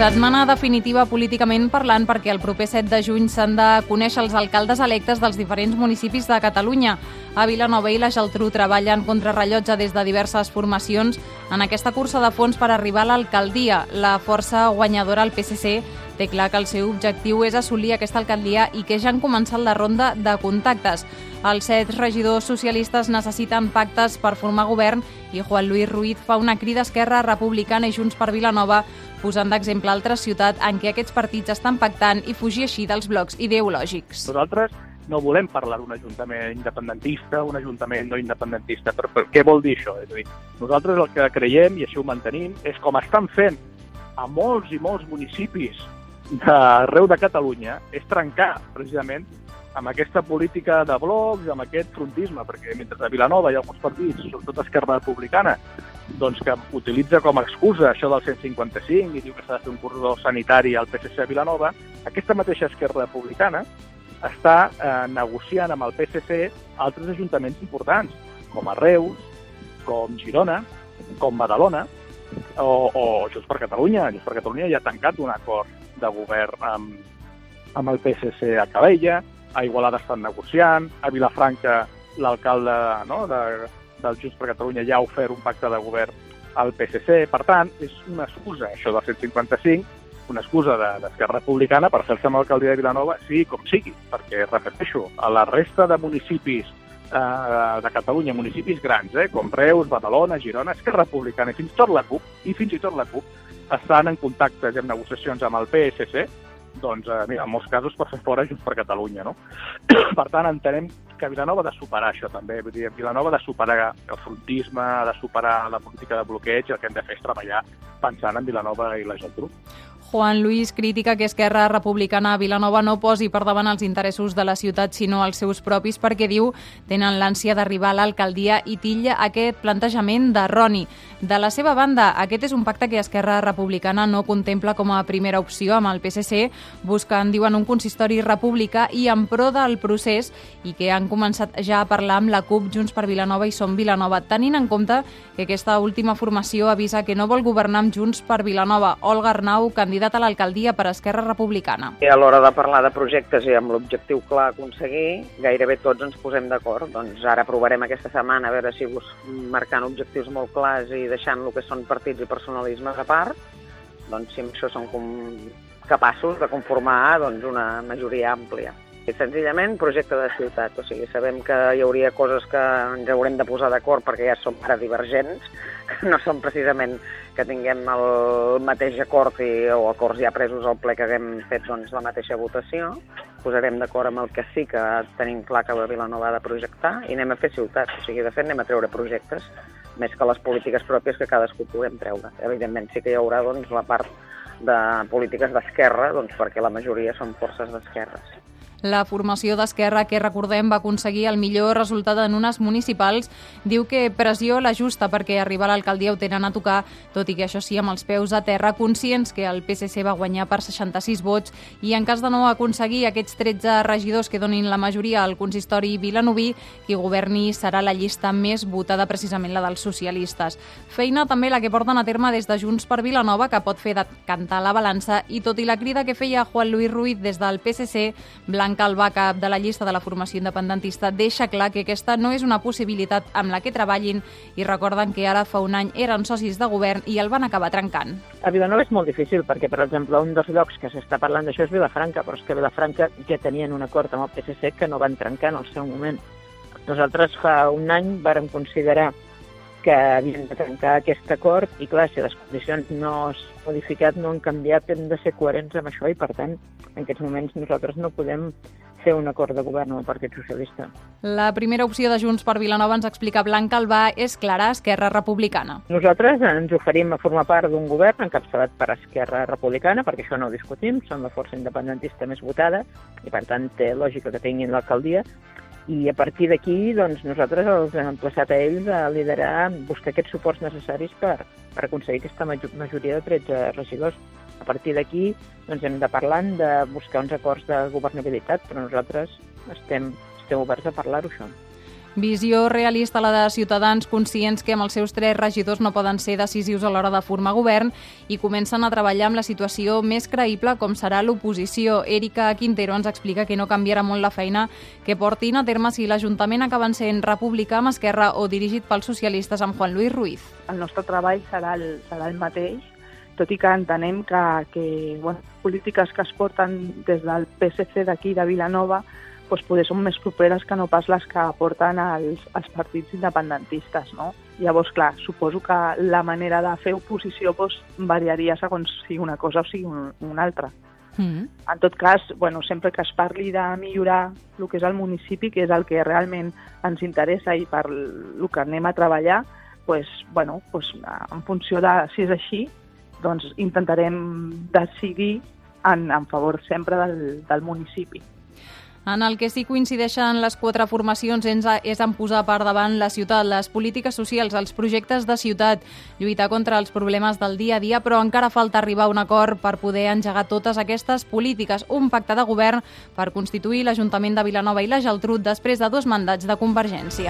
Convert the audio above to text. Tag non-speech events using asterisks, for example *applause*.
Setmana definitiva políticament parlant perquè el proper 7 de juny s'han de conèixer els alcaldes electes dels diferents municipis de Catalunya. A Vilanova i la Geltrú treballen contra rellotge des de diverses formacions en aquesta cursa de fons per arribar a l'alcaldia. La força guanyadora, el PSC, té clar que el seu objectiu és assolir aquesta alcaldia i que ja han començat la ronda de contactes. Els set regidors socialistes necessiten pactes per formar govern i Juan Luis Ruiz fa una crida a Esquerra Republicana i Junts per Vilanova posant d'exemple altres ciutats en què aquests partits estan pactant i fugir així dels blocs ideològics. Nosaltres no volem parlar d'un ajuntament independentista, un ajuntament no independentista. Però, però què vol dir això? És a dir, nosaltres el que creiem, i així ho mantenim, és com estan fent a molts i molts municipis d'arreu de Catalunya, és trencar precisament amb aquesta política de blocs, amb aquest frontisme, perquè mentre a Vilanova hi ha alguns partits, sobretot Esquerra Republicana, doncs que utilitza com a excusa això del 155 i diu que s'ha de fer un corredor sanitari al PSC a Vilanova, aquesta mateixa Esquerra Republicana està eh, negociant amb el PSC altres ajuntaments importants, com a Reus, com Girona, com Badalona, o, o Junts per Catalunya. Junts per Catalunya ja ha tancat un acord de govern amb, amb el PSC a Cabella, a Igualada estan negociant, a Vilafranca l'alcalde no, de, del Junts per Catalunya ja ha ofert un pacte de govern al PSC. Per tant, és una excusa, això del 155, una excusa d'Esquerra de, Republicana per fer-se amb l'alcaldia de Vilanova, sigui com sigui, perquè, repeteixo, a la resta de municipis eh, de Catalunya, municipis grans, eh, com Reus, Badalona, Girona, Esquerra Republicana i fins i tot la CUP, i fins i tot la CUP, estan en contactes i en negociacions amb el PSC doncs, eh, mira, en molts casos per fer fora Junts per Catalunya, no? *clears throat* per tant, entenem que Vilanova ha de superar això també, vull dir, Vilanova ha de superar el frontisme, ha de superar la política de bloqueig, el que hem de fer és treballar pensant en Vilanova i la Geltrú. Juan Luis critica que Esquerra Republicana a Vilanova no posi per davant els interessos de la ciutat, sinó els seus propis, perquè diu tenen l'ànsia d'arribar a l'alcaldia i tilla aquest plantejament de Roni. De la seva banda, aquest és un pacte que Esquerra Republicana no contempla com a primera opció amb el PSC, buscant, diuen, un consistori republicà i en pro del procés i que han començat ja a parlar amb la CUP, Junts per Vilanova i Som Vilanova, tenint en compte que aquesta última formació avisa que no vol governar amb Junts per Vilanova. Olga Arnau, candidat candidat a l'alcaldia per Esquerra Republicana. I a l'hora de parlar de projectes i amb l'objectiu clar a aconseguir, gairebé tots ens posem d'acord. Doncs ara provarem aquesta setmana a veure si vos marcant objectius molt clars i deixant el que són partits i personalismes a part, doncs si amb això som com capaços de conformar doncs, una majoria àmplia. Senzillament projecte de ciutat, o sigui, sabem que hi hauria coses que ens haurem de posar d'acord perquè ja som ara divergents, *laughs* no són precisament que tinguem el mateix acord i, o acords ja presos al ple que haguem fet doncs, la mateixa votació, posarem d'acord amb el que sí que tenim clar que la Vilanova ha de projectar i anem a fer ciutat, o sigui, de fet anem a treure projectes més que les polítiques pròpies que cadascú puguem treure. Evidentment sí que hi haurà doncs, la part de polítiques d'esquerra, doncs, perquè la majoria són forces d'esquerres. La formació d'Esquerra, que recordem va aconseguir el millor resultat en unes municipals, diu que pressió la justa perquè arribar a l'alcaldia ho tenen a tocar, tot i que això sí amb els peus a terra, conscients que el PSC va guanyar per 66 vots i en cas de no aconseguir aquests 13 regidors que donin la majoria al consistori vilanoví, qui governi serà la llista més votada, precisament la dels socialistes. Feina també la que porten a terme des de Junts per Vilanova, que pot fer de cantar la balança, i tot i la crida que feia Juan Luis Ruiz des del PSC, Blanc Blanc Calvà, cap de la llista de la formació independentista, deixa clar que aquesta no és una possibilitat amb la que treballin i recorden que ara fa un any eren socis de govern i el van acabar trencant. A Vilanova és molt difícil perquè, per exemple, un dels llocs que s'està parlant d'això és Vilafranca, però és que Vilafranca ja tenien un acord amb el PSC que no van trencar en el seu moment. Nosaltres fa un any vàrem considerar que havien de trencar aquest acord i clar, si les condicions no s'han modificat, no han canviat, hem de ser coherents amb això i per tant, en aquests moments nosaltres no podem fer un acord de govern amb el Partit Socialista. La primera opció de Junts per Vilanova ens explica Blanca Albà és clara Esquerra Republicana. Nosaltres ens oferim a formar part d'un govern encapçalat per Esquerra Republicana, perquè això no ho discutim, són la força independentista més votada i per tant té lògica que tinguin l'alcaldia, i a partir d'aquí doncs, nosaltres els hem emplaçat a ells a liderar, buscar aquests suports necessaris per, per aconseguir aquesta majoria de 13 regidors. A partir d'aquí doncs, hem de parlar de buscar uns acords de governabilitat, però nosaltres estem, estem oberts a parlar-ho, això. Visió realista la de Ciutadans, conscients que amb els seus tres regidors no poden ser decisius a l'hora de formar govern i comencen a treballar amb la situació més creïble com serà l'oposició. Erika Quintero ens explica que no canviarà molt la feina que portin a terme si l'Ajuntament acaben sent republicà amb Esquerra o dirigit pels socialistes amb Juan Luis Ruiz. El nostre treball serà el, serà el mateix, tot i que entenem que, que bueno, polítiques que es porten des del PSC d'aquí de Vilanova doncs poder són més properes que no pas les que aporten els, els partits independentistes. No? Llavors, clar, suposo que la manera de fer oposició doncs, variaria segons sigui una cosa o sigui un, una altra. Mm -hmm. En tot cas, bueno, sempre que es parli de millorar el que és el municipi, que és el que realment ens interessa i per el que anem a treballar, pues, bueno, pues, en funció de si és així, doncs intentarem decidir en, en favor sempre del, del municipi. En el que sí coincideixen les quatre formacions és en posar per davant la ciutat, les polítiques socials, els projectes de ciutat, lluitar contra els problemes del dia a dia, però encara falta arribar a un acord per poder engegar totes aquestes polítiques. Un pacte de govern per constituir l'Ajuntament de Vilanova i la Geltrú després de dos mandats de Convergència.